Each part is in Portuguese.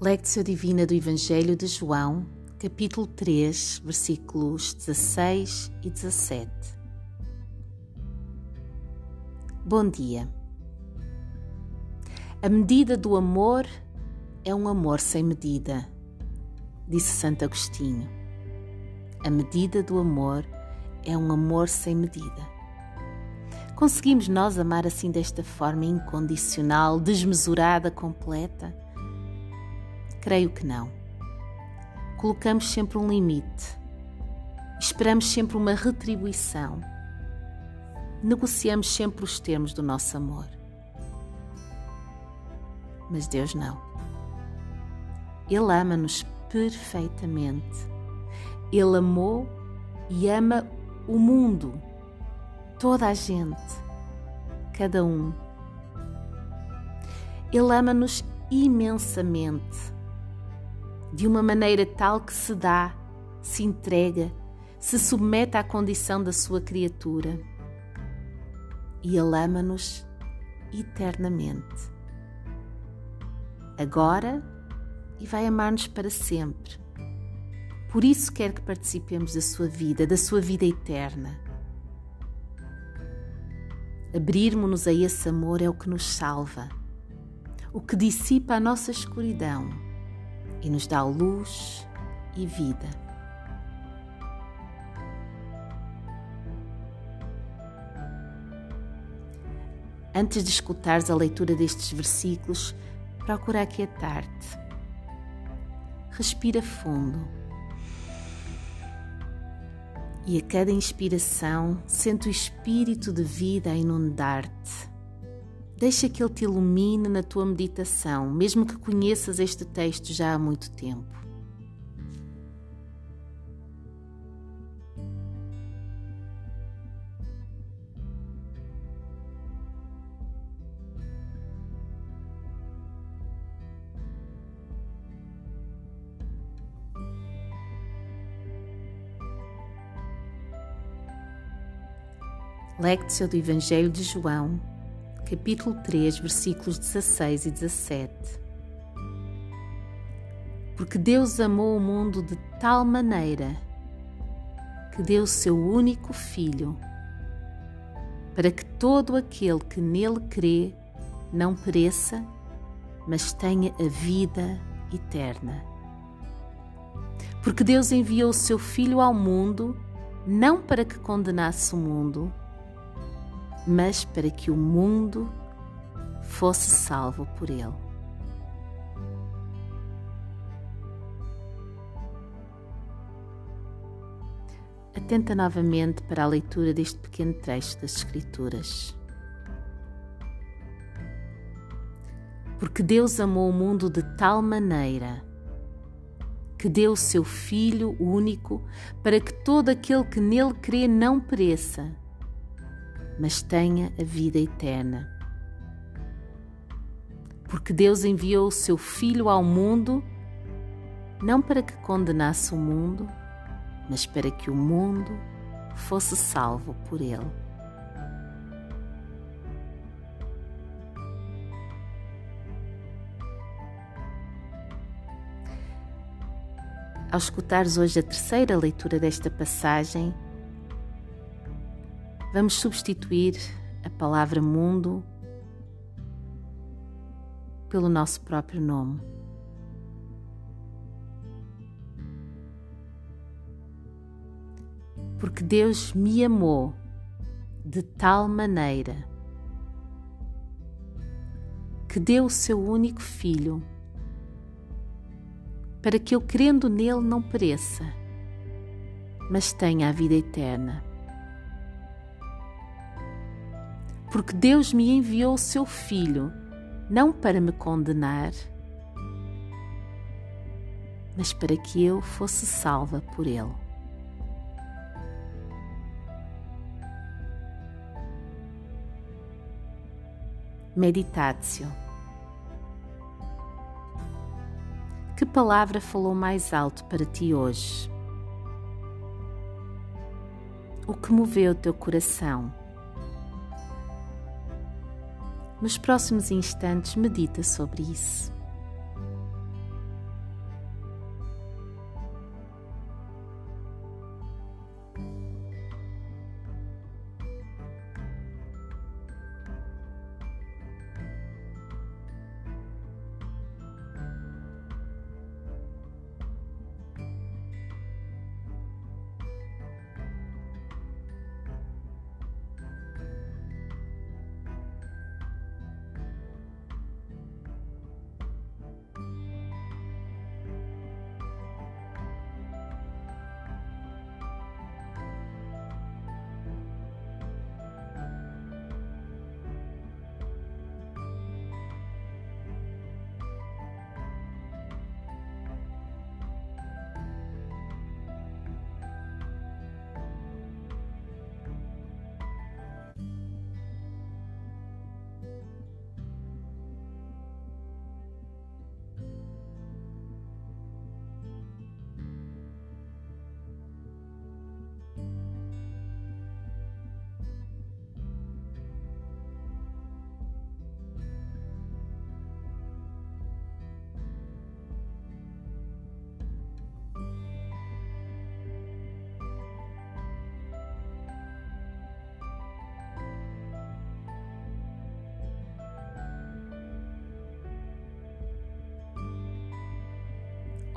Lectio Divina do Evangelho de João, capítulo 3, versículos 16 e 17. Bom dia. A medida do amor é um amor sem medida, disse Santo Agostinho. A medida do amor é um amor sem medida. Conseguimos nós amar assim desta forma incondicional, desmesurada, completa? Creio que não. Colocamos sempre um limite. Esperamos sempre uma retribuição. Negociamos sempre os termos do nosso amor. Mas Deus não. Ele ama-nos perfeitamente. Ele amou e ama o mundo, toda a gente, cada um. Ele ama-nos imensamente, de uma maneira tal que se dá, se entrega, se submete à condição da sua criatura. E Ele ama-nos eternamente. Agora e vai amar-nos para sempre. Por isso quer que participemos da sua vida, da sua vida eterna. Abrirmos-nos a esse amor é o que nos salva, o que dissipa a nossa escuridão e nos dá luz e vida. Antes de escutares a leitura destes versículos, procura aquietar-te. Respira fundo. E a cada inspiração, sente o espírito de vida a inundar-te. Deixa que ele te ilumine na tua meditação, mesmo que conheças este texto já há muito tempo. Lectio do Evangelho de João, capítulo 3, versículos 16 e 17. Porque Deus amou o mundo de tal maneira que deu seu único Filho, para que todo aquele que nele crê não pereça, mas tenha a vida eterna. Porque Deus enviou o seu Filho ao mundo não para que condenasse o mundo, mas para que o mundo fosse salvo por ele. Atenta novamente para a leitura deste pequeno trecho das Escrituras. Porque Deus amou o mundo de tal maneira que deu o seu Filho único para que todo aquele que nele crê não pereça, mas tenha a vida eterna. Porque Deus enviou o seu Filho ao mundo, não para que condenasse o mundo, mas para que o mundo fosse salvo por ele. Ao escutares hoje a terceira leitura desta passagem, Vamos substituir a palavra mundo pelo nosso próprio nome. Porque Deus me amou de tal maneira que deu o seu único filho para que eu crendo nele não pereça, mas tenha a vida eterna. Porque Deus me enviou o seu Filho, não para me condenar, mas para que eu fosse salva por Ele. Meditatio. Que palavra falou mais alto para ti hoje? O que moveu o teu coração? Nos próximos instantes, medita sobre isso.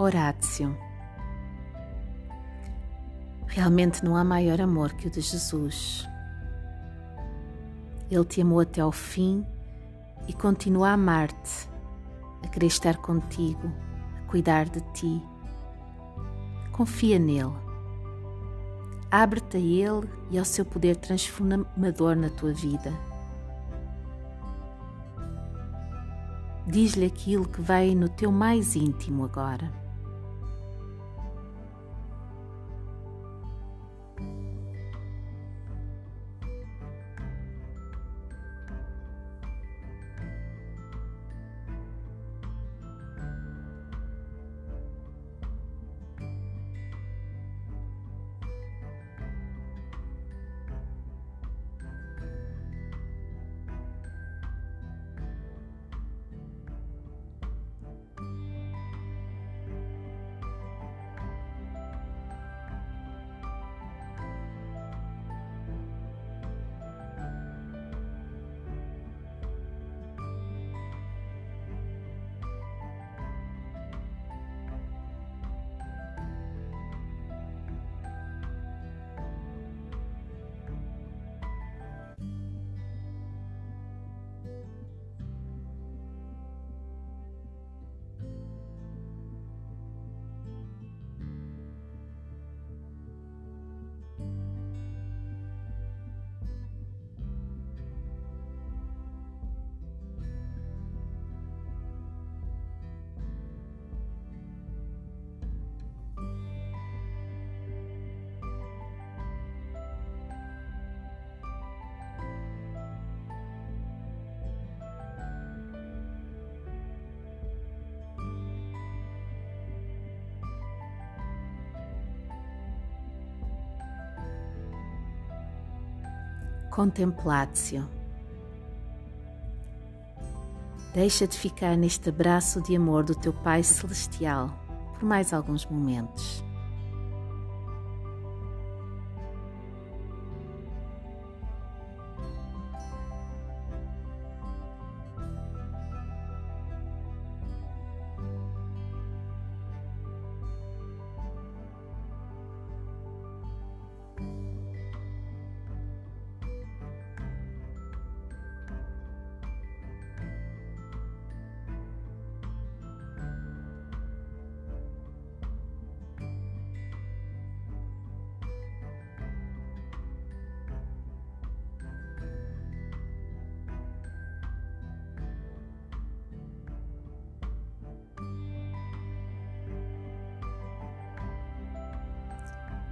Horácio. Realmente não há maior amor que o de Jesus. Ele te amou até ao fim e continua a amar-te, a querer estar contigo, a cuidar de ti. Confia nele. Abre-te a ele e ao seu poder transformador na tua vida. Diz-lhe aquilo que vai no teu mais íntimo agora. Contemplatio. Deixa de ficar neste abraço de amor do teu Pai Celestial por mais alguns momentos.